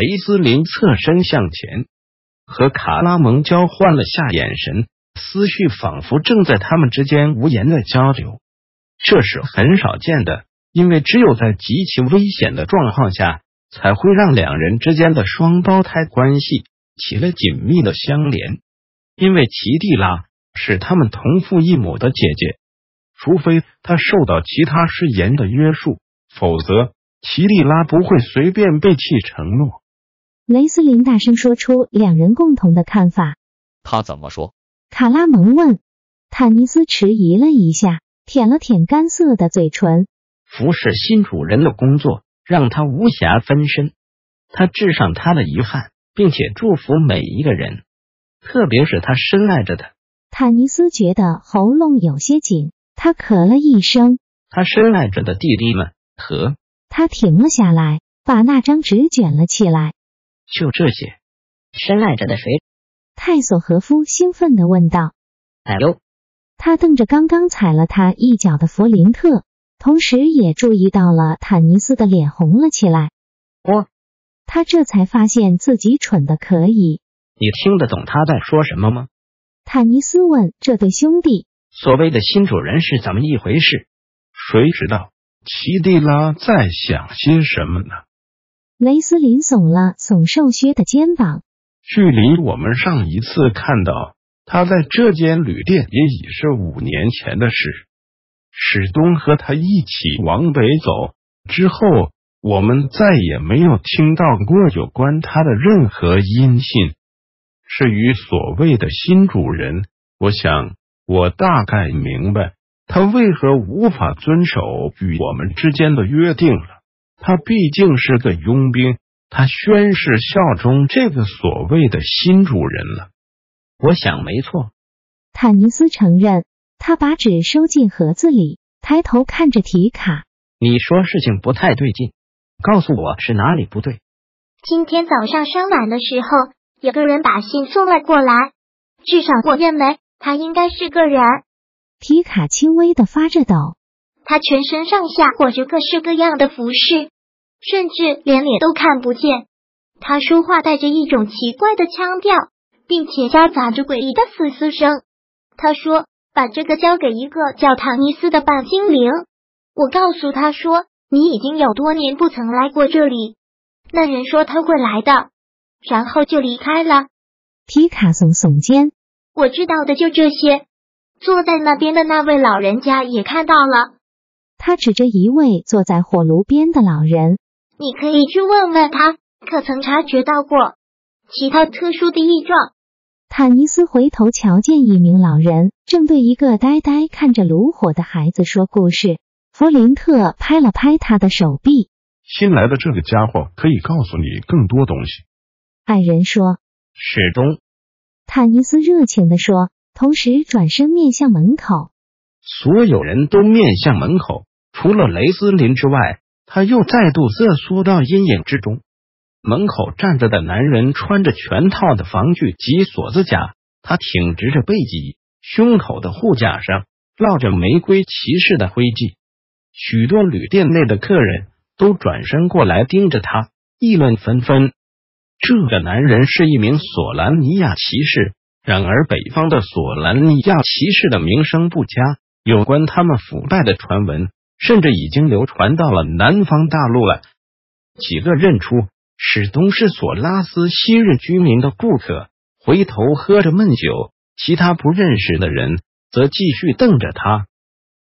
雷斯林侧身向前，和卡拉蒙交换了下眼神，思绪仿佛正在他们之间无言的交流。这是很少见的，因为只有在极其危险的状况下，才会让两人之间的双胞胎关系起了紧密的相连。因为奇蒂拉是他们同父异母的姐姐，除非她受到其他誓言的约束，否则奇蒂拉不会随便背弃承诺。雷斯林大声说出两人共同的看法。他怎么说？卡拉蒙问。坦尼斯迟疑了一下，舔了舔干涩的嘴唇。服侍新主人的工作让他无暇分身，他致上他的遗憾，并且祝福每一个人，特别是他深爱着的。坦尼斯觉得喉咙有些紧，他咳了一声。他深爱着的弟弟们和他停了下来，把那张纸卷了起来。就这些，深爱着的谁？泰索和夫兴奋的问道。哎呦！他瞪着刚刚踩了他一脚的弗林特，同时也注意到了坦尼斯的脸红了起来。我，他这才发现自己蠢的可以。你听得懂他在说什么吗？坦尼斯问这对兄弟。所谓的新主人是怎么一回事？谁知道？奇蒂拉在想些什么呢？雷斯林耸了耸瘦削的肩膀。距离我们上一次看到他在这间旅店，也已是五年前的事。史东和他一起往北走之后，我们再也没有听到过有关他的任何音信。至于所谓的新主人，我想我大概明白他为何无法遵守与我们之间的约定了。他毕竟是个佣兵，他宣誓效忠这个所谓的新主人了。我想没错，坦尼斯承认。他把纸收进盒子里，抬头看着提卡。你说事情不太对劲，告诉我是哪里不对。今天早上稍晚的时候，有个人把信送了过来，至少我认为他应该是个人。提卡轻微的发着抖。他全身上下裹着各式各样的服饰，甚至连脸都看不见。他说话带着一种奇怪的腔调，并且夹杂着诡异的嘶嘶声。他说：“把这个交给一个叫唐尼斯的半精灵。”我告诉他说：“你已经有多年不曾来过这里。”那人说他会来的，然后就离开了。皮卡耸耸肩：“我知道的就这些。”坐在那边的那位老人家也看到了。他指着一位坐在火炉边的老人：“你可以去问问他，可曾察觉到过其他特殊的异状？”坦尼斯回头瞧见一名老人正对一个呆呆看着炉火的孩子说故事。弗林特拍了拍他的手臂：“新来的这个家伙可以告诉你更多东西。”矮人说：“史东。”坦尼斯热情的说，同时转身面向门口。所有人都面向门口。除了雷斯林之外，他又再度瑟缩到阴影之中。门口站着的男人穿着全套的防具及锁子甲，他挺直着背脊，胸口的护甲上烙着玫瑰骑士的徽记。许多旅店内的客人都转身过来盯着他，议论纷纷。这个男人是一名索兰尼亚骑士，然而北方的索兰尼亚骑士的名声不佳，有关他们腐败的传闻。甚至已经流传到了南方大陆了。几个认出史东是索拉斯昔日居民的顾客，回头喝着闷酒；其他不认识的人则继续瞪着他。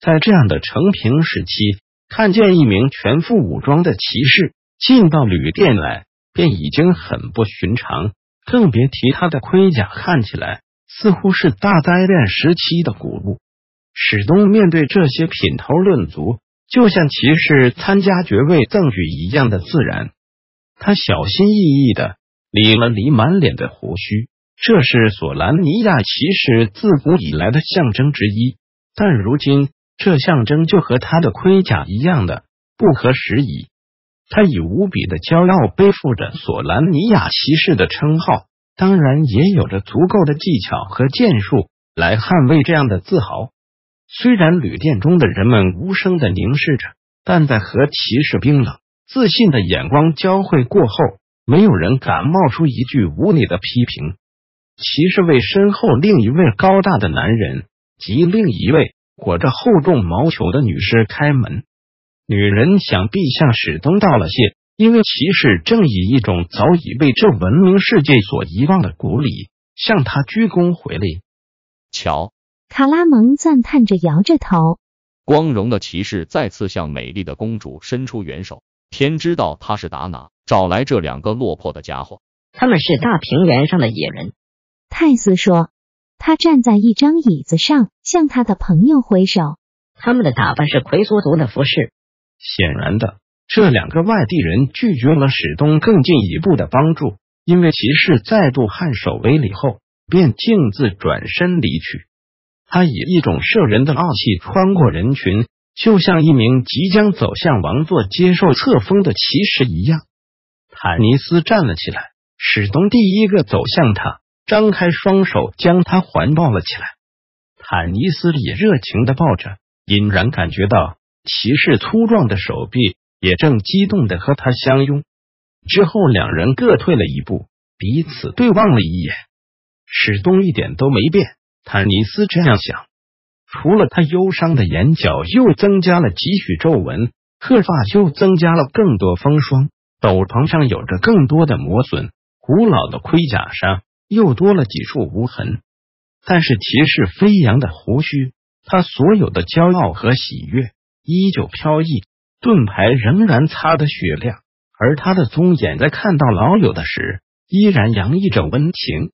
在这样的成平时期，看见一名全副武装的骑士进到旅店来，便已经很不寻常，更别提他的盔甲看起来似乎是大灾变时期的古物。史东面对这些品头论足，就像骑士参加爵位赠予一样的自然。他小心翼翼的理了理满脸的胡须。这是索兰尼亚骑士自古以来的象征之一，但如今这象征就和他的盔甲一样的不合时宜。他以无比的骄傲背负着索兰尼亚骑士的称号，当然也有着足够的技巧和剑术来捍卫这样的自豪。虽然旅店中的人们无声的凝视着，但在和骑士冰冷自信的眼光交汇过后，没有人敢冒出一句无理的批评。骑士为身后另一位高大的男人及另一位裹着厚重毛球的女士开门。女人想必向史东道了谢，因为骑士正以一种早已被这文明世界所遗忘的古礼向他鞠躬回礼。瞧，卡拉蒙赞叹着摇着头。光荣的骑士再次向美丽的公主伸出援手。天知道他是打哪找来这两个落魄的家伙。他们是大平原上的野人。泰斯说：“他站在一张椅子上，向他的朋友挥手。他们的打扮是奎索族的服饰。显然的，这两个外地人拒绝了史东更进一步的帮助，因为骑士再度颔首为礼后，便径自转身离去。他以一种摄人的傲气穿过人群，就像一名即将走向王座接受册封的骑士一样。坦尼斯站了起来，史东第一个走向他。”张开双手将他环抱了起来，坦尼斯也热情的抱着，隐然感觉到骑士粗壮的手臂也正激动的和他相拥。之后，两人各退了一步，彼此对望了一眼。史东一点都没变，坦尼斯这样想。除了他忧伤的眼角又增加了几许皱纹，鹤发又增加了更多风霜，斗篷上有着更多的磨损，古老的盔甲上。又多了几处无痕，但是骑士飞扬的胡须，他所有的骄傲和喜悦依旧飘逸，盾牌仍然擦得雪亮，而他的宗眼在看到老友的时，依然洋溢着温情。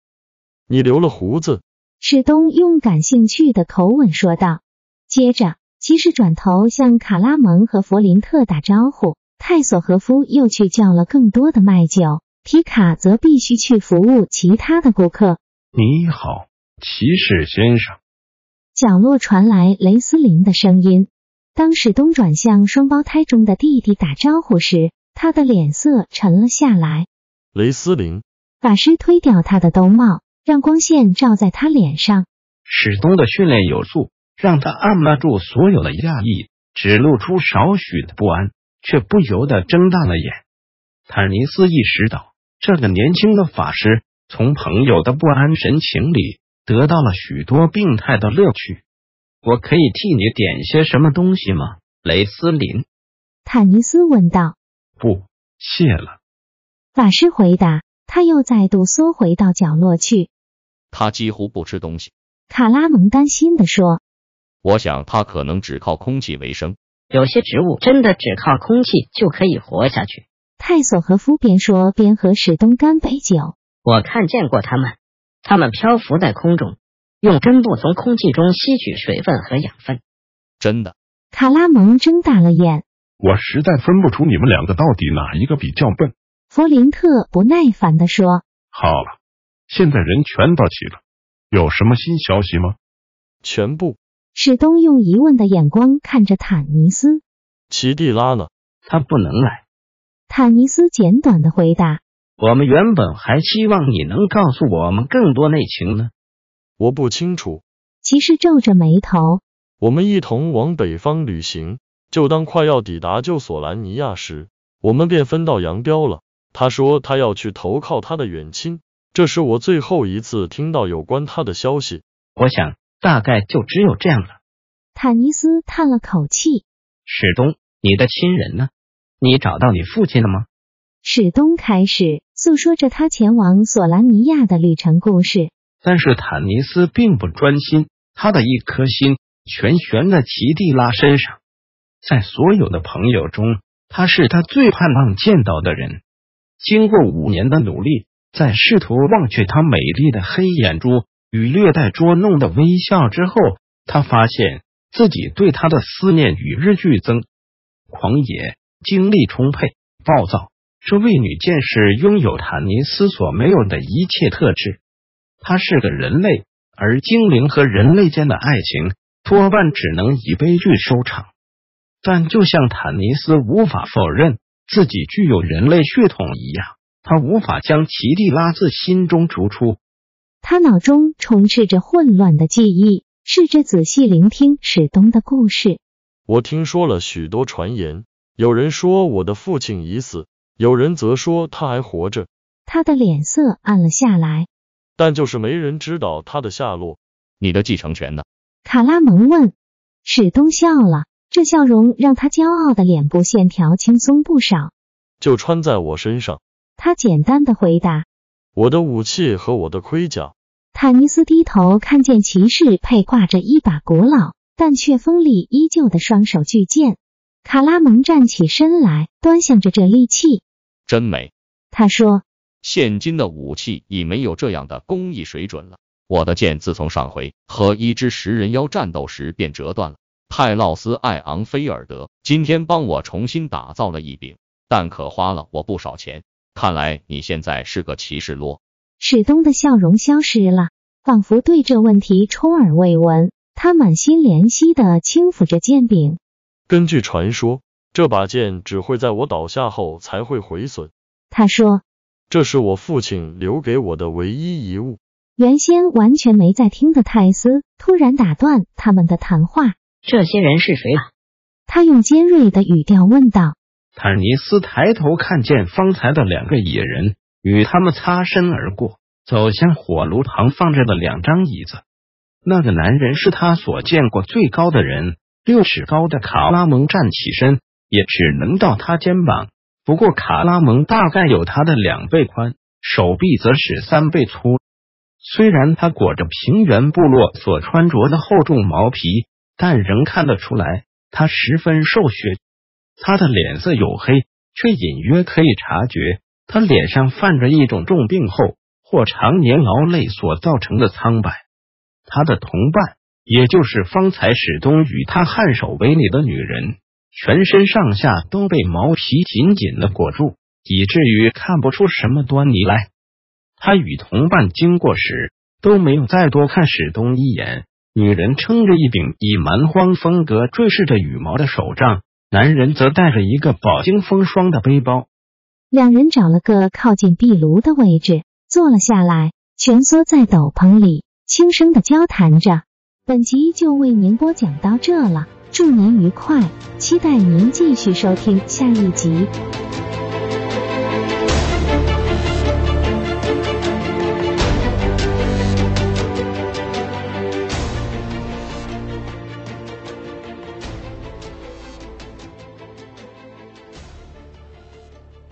你留了胡子，史东用感兴趣的口吻说道。接着，骑士转头向卡拉蒙和弗林特打招呼，泰索和夫又去叫了更多的麦酒。皮卡则必须去服务其他的顾客。你好，骑士先生。角落传来雷斯林的声音。当史东转向双胞胎中的弟弟打招呼时，他的脸色沉了下来。雷斯林，法师推掉他的兜帽，让光线照在他脸上。史东的训练有素，让他按捺住所有的讶异，只露出少许的不安，却不由得睁大了眼。坦尼斯意识到。这个年轻的法师从朋友的不安神情里得到了许多病态的乐趣。我可以替你点些什么东西吗，雷斯林？坦尼斯问道。不，谢了。法师回答。他又再度缩回到角落去。他几乎不吃东西。卡拉蒙担心的说。我想他可能只靠空气为生。有些植物真的只靠空气就可以活下去。泰索和夫边说边和史东干杯酒。我看见过他们，他们漂浮在空中，用根部从空气中吸取水分和养分。真的？卡拉蒙睁大了眼。我实在分不出你们两个到底哪一个比较笨。弗林特不耐烦的说。好了，现在人全到齐了，有什么新消息吗？全部。史东用疑问的眼光看着坦尼斯。奇蒂拉呢？他不能来。坦尼斯简短的回答：“我们原本还希望你能告诉我们更多内情呢。”我不清楚。骑士皱着眉头。我们一同往北方旅行，就当快要抵达旧索兰尼亚时，我们便分道扬镳了。他说他要去投靠他的远亲，这是我最后一次听到有关他的消息。我想大概就只有这样了。坦尼斯叹了口气。史东，你的亲人呢？你找到你父亲了吗？史东开始诉说着他前往索兰尼亚的旅程故事。但是坦尼斯并不专心，他的一颗心全悬在奇蒂拉身上。在所有的朋友中，他是他最盼望见到的人。经过五年的努力，在试图忘却他美丽的黑眼珠与略带捉弄的微笑之后，他发现自己对他的思念与日俱增。狂野。精力充沛、暴躁、这位女剑士拥有坦尼斯所没有的一切特质。她是个人类，而精灵和人类间的爱情多半只能以悲剧收场。但就像坦尼斯无法否认自己具有人类血统一样，他无法将奇蒂拉自心中逐出。他脑中充斥着混乱的记忆，试着仔细聆听史东的故事。我听说了许多传言，有人说我的父亲已死，有人则说他还活着。他的脸色暗了下来，但就是没人知道他的下落。你的继承权呢？卡拉蒙问。史东笑了，这笑容让他骄傲的脸部线条轻松不少。就穿在我身上。他简单的回答。我的武器和我的盔甲。坦尼斯低头看见骑士佩挂着一把古老。但却锋利依旧的双手巨剑，卡拉蒙站起身来，端详着这利器，真美。他说：“现今的武器已没有这样的工艺水准了。我的剑自从上回和一只食人妖战斗时便折断了。泰劳斯·艾昂菲尔德今天帮我重新打造了一柄，但可花了我不少钱。看来你现在是个骑士咯。”史东的笑容消失了，仿佛对这问题充耳未闻。他满心怜惜的轻抚着剑柄。根据传说，这把剑只会在我倒下后才会毁损。他说：“这是我父亲留给我的唯一遗物。”原先完全没在听的泰斯突然打断他们的谈话：“这些人是谁啊？”他用尖锐的语调问道。坦尼斯抬头看见方才的两个野人与他们擦身而过，走向火炉旁放着的两张椅子。那个男人是他所见过最高的人，六尺高的卡拉蒙站起身也只能到他肩膀。不过卡拉蒙大概有他的两倍宽，手臂则是三倍粗。虽然他裹着平原部落所穿着的厚重毛皮，但仍看得出来他十分瘦削。他的脸色黝黑，却隐约可以察觉他脸上泛着一种重病后或常年劳累所造成的苍白。他的同伴，也就是方才史东与他颔首为礼的女人，全身上下都被毛皮紧紧的裹住，以至于看不出什么端倪来。他与同伴经过时，都没有再多看史东一眼。女人撑着一柄以蛮荒风格坠饰着羽毛的手杖，男人则带着一个饱经风霜的背包。两人找了个靠近壁炉的位置，坐了下来，蜷缩在斗篷里。轻声的交谈着，本集就为您播讲到这了，祝您愉快，期待您继续收听下一集。